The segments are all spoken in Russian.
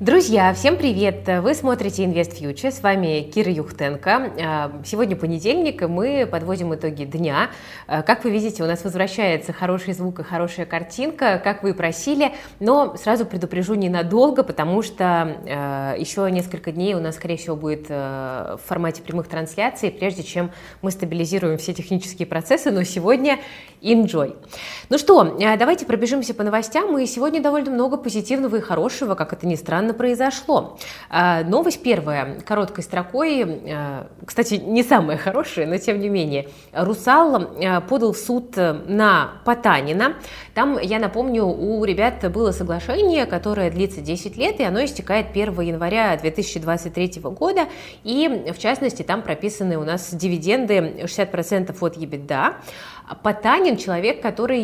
Друзья, всем привет! Вы смотрите Invest Future, с вами Кира Юхтенко. А, сегодня понедельник, и мы подводим итоги дня. А, как вы видите, у нас возвращается хороший звук и хорошая картинка, как вы просили, но сразу предупрежу ненадолго, потому что а, еще несколько дней у нас, скорее всего, будет в формате прямых трансляций, прежде чем мы стабилизируем все технические процессы, но сегодня enjoy. Ну что, давайте пробежимся по новостям, и сегодня довольно много позитивного и хорошего, как это ни странно, странно произошло. А, новость первая, короткой строкой, а, кстати, не самая хорошая, но тем не менее. «Русал» а, подал в суд на Потанина. Там, я напомню, у ребят было соглашение, которое длится 10 лет, и оно истекает 1 января 2023 года. И, в частности, там прописаны у нас дивиденды 60% от EBITDA. Потанин человек, который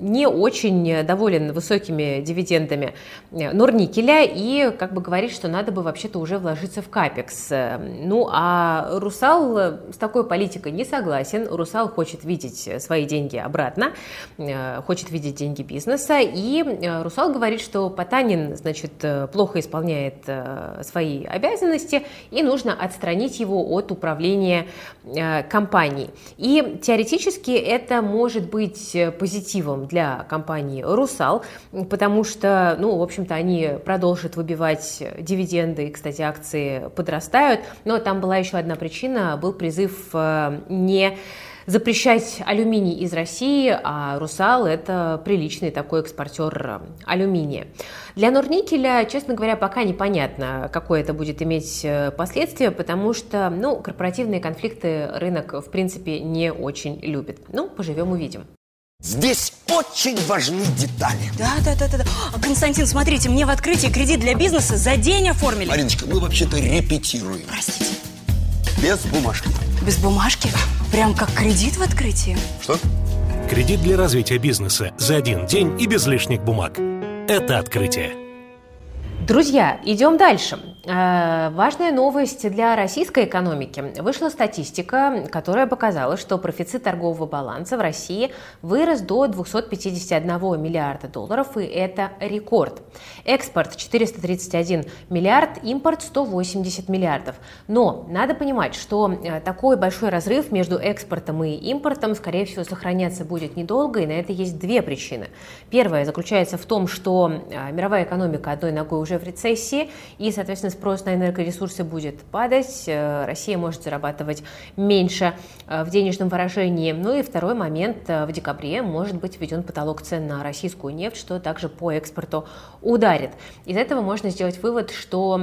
не очень доволен высокими дивидендами Норникеля и как бы говорит, что надо бы вообще-то уже вложиться в капекс. Ну а Русал с такой политикой не согласен. Русал хочет видеть свои деньги обратно, хочет видеть деньги бизнеса. И Русал говорит, что Потанин, значит, плохо исполняет свои обязанности и нужно отстранить его от управления компанией. И теоретически это это может быть э, позитивом для компании «Русал», потому что, ну, в общем-то, они продолжат выбивать дивиденды, и, кстати, акции подрастают, но там была еще одна причина, был призыв э, не запрещать алюминий из России, а «Русал» — это приличный такой экспортер алюминия. Для Норникеля, честно говоря, пока непонятно, какое это будет иметь э, последствия, потому что, ну, корпоративные конфликты рынок, в принципе, не очень любит. Ну, поживем, увидим. Здесь очень важны детали. Да, да, да, да. А, Константин, смотрите, мне в открытии кредит для бизнеса за день оформили. Мариночка, мы вообще-то репетируем. Простите. Без бумажки. Без бумажки? Прям как кредит в открытии? Что? Кредит для развития бизнеса за один день и без лишних бумаг. Это открытие. Друзья, идем дальше. Э, важная новость для российской экономики. Вышла статистика, которая показала, что профицит торгового баланса в России вырос до 251 миллиарда долларов, и это рекорд. Экспорт 431 миллиард, импорт 180 миллиардов. Но надо понимать, что э, такой большой разрыв между экспортом и импортом, скорее всего, сохраняться будет недолго, и на это есть две причины. Первая заключается в том, что э, мировая экономика одной ногой уже в рецессии, и, соответственно, спрос на энергоресурсы будет падать, э, Россия может зарабатывать меньше э, в денежном выражении. Ну и второй момент, э, в декабре может быть введен потолок цен на российскую нефть, что также по экспорту ударит. Из этого можно сделать вывод, что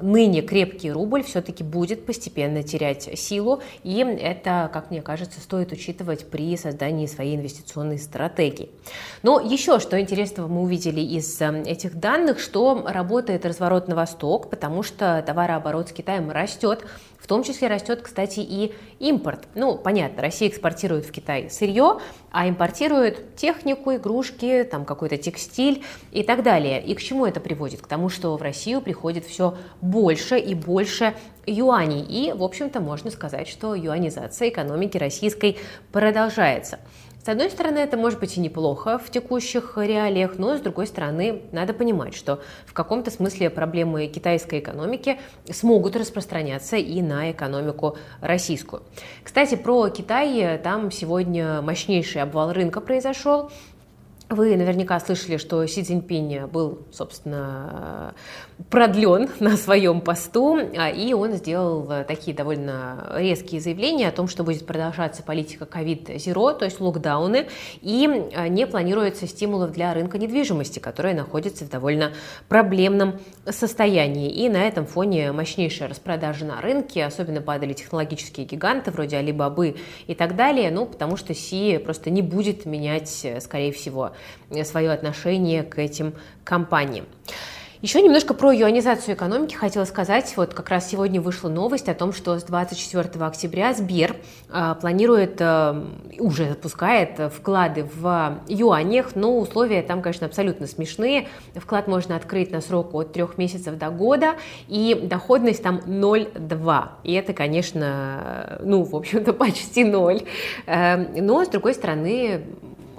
ныне крепкий рубль все-таки будет постепенно терять силу, и это, как мне кажется, стоит учитывать при создании своей инвестиционной стратегии. Но еще что интересного мы увидели из этих данных, что работает разворот на восток, потому что товарооборот с Китаем растет, в том числе растет, кстати, и импорт. Ну, понятно, Россия экспортирует в Китай сырье, а импортирует технику, игрушки, там какой-то текстиль и так далее. И к чему это приводит? К тому, что в Россию приходит все больше и больше юаней. И, в общем-то, можно сказать, что юанизация экономики российской продолжается. С одной стороны, это может быть и неплохо в текущих реалиях, но с другой стороны, надо понимать, что в каком-то смысле проблемы китайской экономики смогут распространяться и на экономику российскую. Кстати, про Китай, там сегодня мощнейший обвал рынка произошел. Вы наверняка слышали, что Си Цзиньпинь был, собственно, продлен на своем посту, а, и он сделал такие довольно резкие заявления о том, что будет продолжаться политика ковид-зеро, то есть локдауны, и а, не планируется стимулов для рынка недвижимости, который находится в довольно проблемном состоянии. И на этом фоне мощнейшая распродажа на рынке, особенно падали технологические гиганты вроде Алибабы и так далее, ну, потому что Си просто не будет менять, скорее всего, свое отношение к этим компаниям. Еще немножко про юанизацию экономики хотела сказать. Вот как раз сегодня вышла новость о том, что с 24 октября Сбер э, планирует, э, уже запускает вклады в юанях, но условия там, конечно, абсолютно смешные. Вклад можно открыть на срок от трех месяцев до года, и доходность там 0,2. И это, конечно, ну, в общем-то, почти ноль. Э, но, с другой стороны,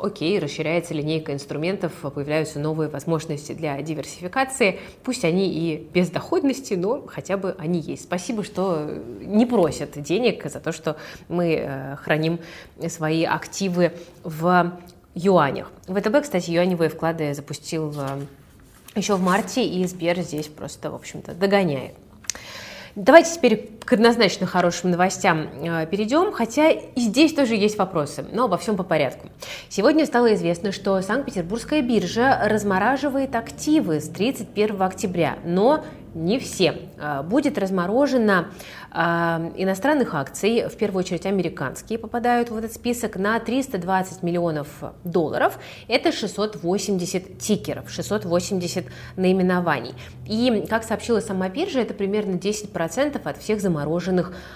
окей, расширяется линейка инструментов, появляются новые возможности для диверсификации, пусть они и без доходности, но хотя бы они есть. Спасибо, что не просят денег за то, что мы э, храним свои активы в юанях. ВТБ, кстати, юаневые вклады запустил э, еще в марте, и Сбер здесь просто, в общем-то, догоняет. Давайте теперь к однозначно хорошим новостям э, перейдем, хотя и здесь тоже есть вопросы, но обо всем по порядку. Сегодня стало известно, что Санкт-Петербургская биржа размораживает активы с 31 октября, но не все. А, будет разморожено а, иностранных акций, в первую очередь американские, попадают в этот список на 320 миллионов долларов. Это 680 тикеров, 680 наименований. И, как сообщила сама биржа, это примерно 10% от всех замороженных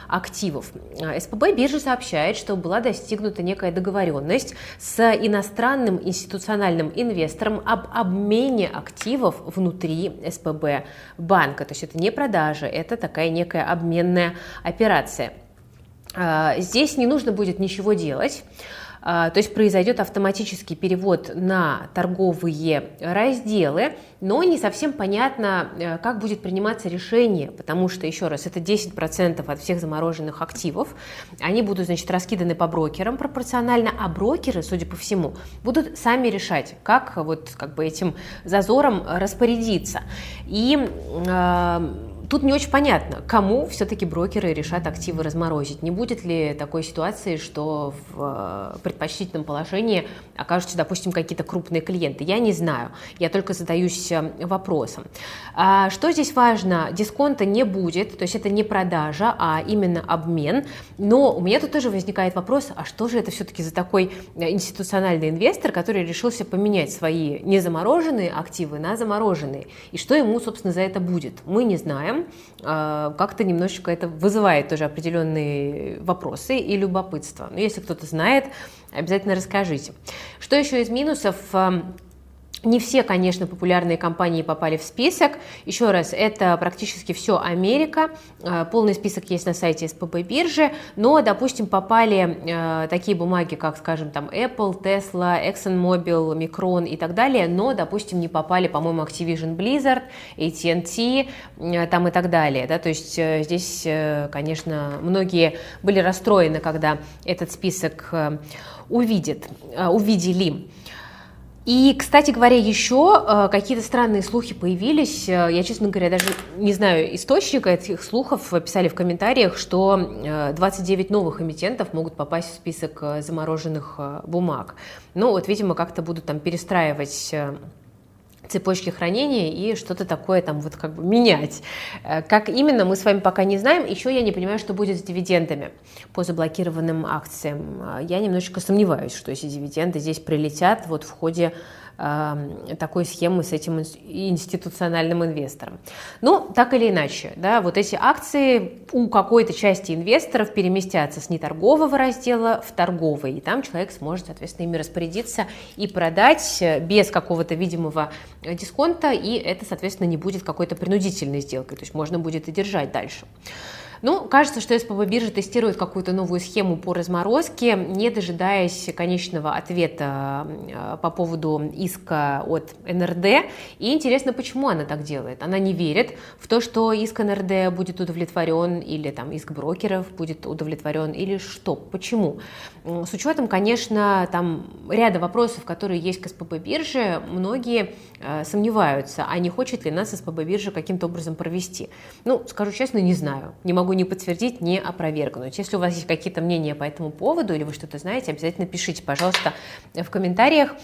активов. А, СПБ биржа сообщает, что была достигнута некая договоренность с иностранным институциональным инвестором об обмене активов внутри СПБ банка банка. То есть это не продажа, это такая некая обменная операция. А, здесь не нужно будет ничего делать. А, то есть произойдет автоматический перевод на торговые разделы, но не совсем понятно, э, как будет приниматься решение, потому что, еще раз, это 10% от всех замороженных активов, они будут, значит, раскиданы по брокерам пропорционально, а брокеры, судя по всему, будут сами решать, как вот как бы этим зазором распорядиться. И э, Тут не очень понятно, кому все-таки брокеры решат активы разморозить. Не будет ли такой ситуации, что в э, предпочтительном положении окажутся, допустим, какие-то крупные клиенты? Я не знаю, я только задаюсь э, вопросом. А что здесь важно? Дисконта не будет, то есть это не продажа, а именно обмен. Но у меня тут тоже возникает вопрос, а что же это все-таки за такой э, институциональный инвестор, который решился поменять свои незамороженные активы на замороженные? И что ему, собственно, за это будет? Мы не знаем. А, как-то немножечко это вызывает тоже определенные вопросы и любопытство. Но если кто-то знает, обязательно расскажите. Что еще из минусов? Не все, конечно, популярные компании попали в список. Еще раз, это практически все Америка. Э, полный список есть на сайте СПБ биржи. Но, допустим, попали э, такие бумаги, как, скажем, там Apple, Tesla, ExxonMobil, Micron и так далее. Но, допустим, не попали, по-моему, Activision Blizzard, AT&T э, там и так далее. Да? То есть здесь, конечно, многие были расстроены, когда этот список увидят, увидели. И, кстати говоря, еще э, какие-то странные слухи появились. Э, я, честно говоря, даже не знаю источника этих слухов. Писали в комментариях, что 29 э, новых эмитентов могут попасть в список замороженных бумаг. Ну, вот, видимо, как-то будут там перестраивать цепочки хранения и что-то такое там вот как бы менять. Э, как именно, мы с вами пока не знаем. Еще я не понимаю, что будет с дивидендами по заблокированным акциям. Э, я немножечко сомневаюсь, что эти дивиденды здесь прилетят вот в ходе такой схемы с этим институциональным инвестором. Ну, так или иначе, да, вот эти акции у какой-то части инвесторов переместятся с неторгового раздела в торговый, и там человек сможет, соответственно, ими распорядиться и продать э, без какого-то видимого э, дисконта, и это, соответственно, не будет какой-то принудительной сделкой, то есть можно будет и держать дальше. Ну, кажется, что СПБ биржа тестирует какую-то новую схему по разморозке, не дожидаясь конечного ответа э, по поводу иска от НРД. И интересно, почему она так делает. Она не верит в то, что иск НРД будет удовлетворен или там иск брокеров будет удовлетворен или что, почему. С учетом, конечно, там ряда вопросов, которые есть к СПБ бирже, многие э, сомневаются, а не хочет ли нас СПБ биржа каким-то образом провести. Ну, скажу честно, не знаю. Не могу могу не подтвердить, не опровергнуть. Если у вас есть какие-то мнения по этому поводу или вы что-то знаете, обязательно пишите, пожалуйста, в комментариях.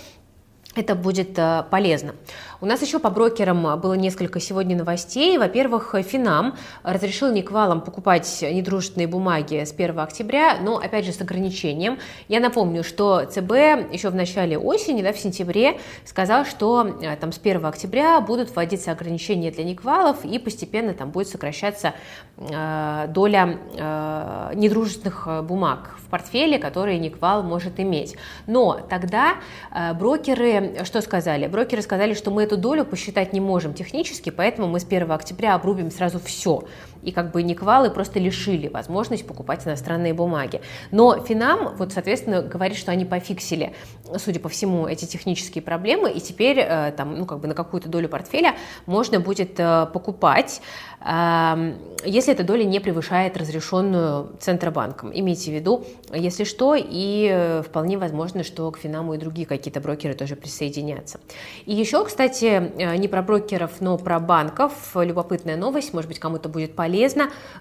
Это будет э, полезно. У нас еще по брокерам было несколько сегодня новостей. Во-первых, Финам разрешил Никвалам покупать недружественные бумаги с 1 октября, но опять же с ограничением. Я напомню, что ЦБ еще в начале осени, да, в сентябре, сказал, что э, там с 1 октября будут вводиться ограничения для Никвалов и постепенно там будет сокращаться э, доля э, недружественных бумаг в портфеле, которые Никвал может иметь. Но тогда э, брокеры брокеры что сказали? Брокеры сказали, что мы эту долю посчитать не можем технически, поэтому мы с 1 октября обрубим сразу все. И как бы Никвалы просто лишили возможность покупать иностранные бумаги. Но Финам, вот, соответственно, говорит, что они пофиксили, судя по всему, эти технические проблемы, и теперь э, там, ну, как бы на какую-то долю портфеля можно будет э, покупать, э, если эта доля не превышает разрешенную Центробанком. Имейте в виду, если что, и э, вполне возможно, что к Финаму и другие какие-то брокеры тоже присоединятся. И еще, кстати, не про брокеров, но про банков. Любопытная новость, может быть, кому-то будет полезно.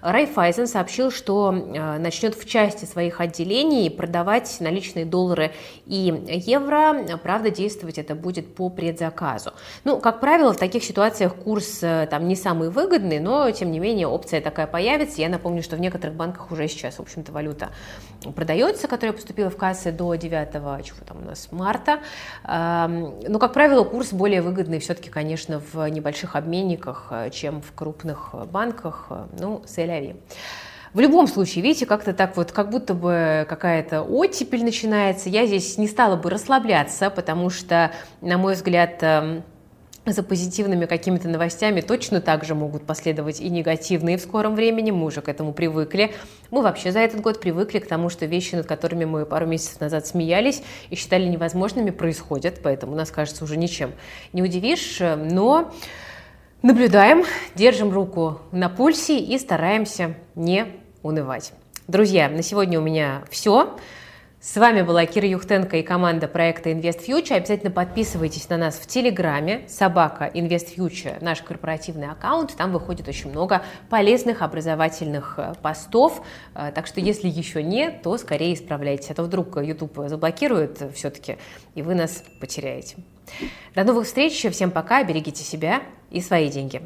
Райфайзен сообщил, что э, начнет в части своих отделений продавать наличные доллары и евро. Правда, действовать это будет по предзаказу. Ну, как правило, в таких ситуациях курс там не самый выгодный, но, тем не менее, опция такая появится. Я напомню, что в некоторых банках уже сейчас, в общем-то, валюта продается, которая поступила в кассы до 9 чего там у нас, марта. Но, как правило, курс более выгодный все-таки, конечно, в небольших обменниках, э, чем в крупных банках. Ну, сэляви. В любом случае, видите, как-то так вот, как будто бы какая-то оттепель начинается. Я здесь не стала бы расслабляться, потому что, на мой взгляд, за позитивными какими-то новостями точно так же могут последовать и негативные в скором времени. Мы уже к этому привыкли. Мы вообще за этот год привыкли к тому, что вещи, над которыми мы пару месяцев назад смеялись и считали невозможными, происходят. Поэтому нас, кажется, уже ничем не удивишь. Но наблюдаем, держим руку на пульсе и стараемся не унывать. Друзья, на сегодня у меня все. С вами была Кира Юхтенко и команда проекта Invest Future. Обязательно подписывайтесь на нас в Телеграме, собака Invest Future, наш корпоративный аккаунт. Там выходит очень много полезных образовательных э, постов. Э, так что если еще нет, то скорее исправляйтесь. А то вдруг YouTube заблокирует все-таки, и вы нас потеряете. До новых встреч. Всем пока. Берегите себя и свои деньги.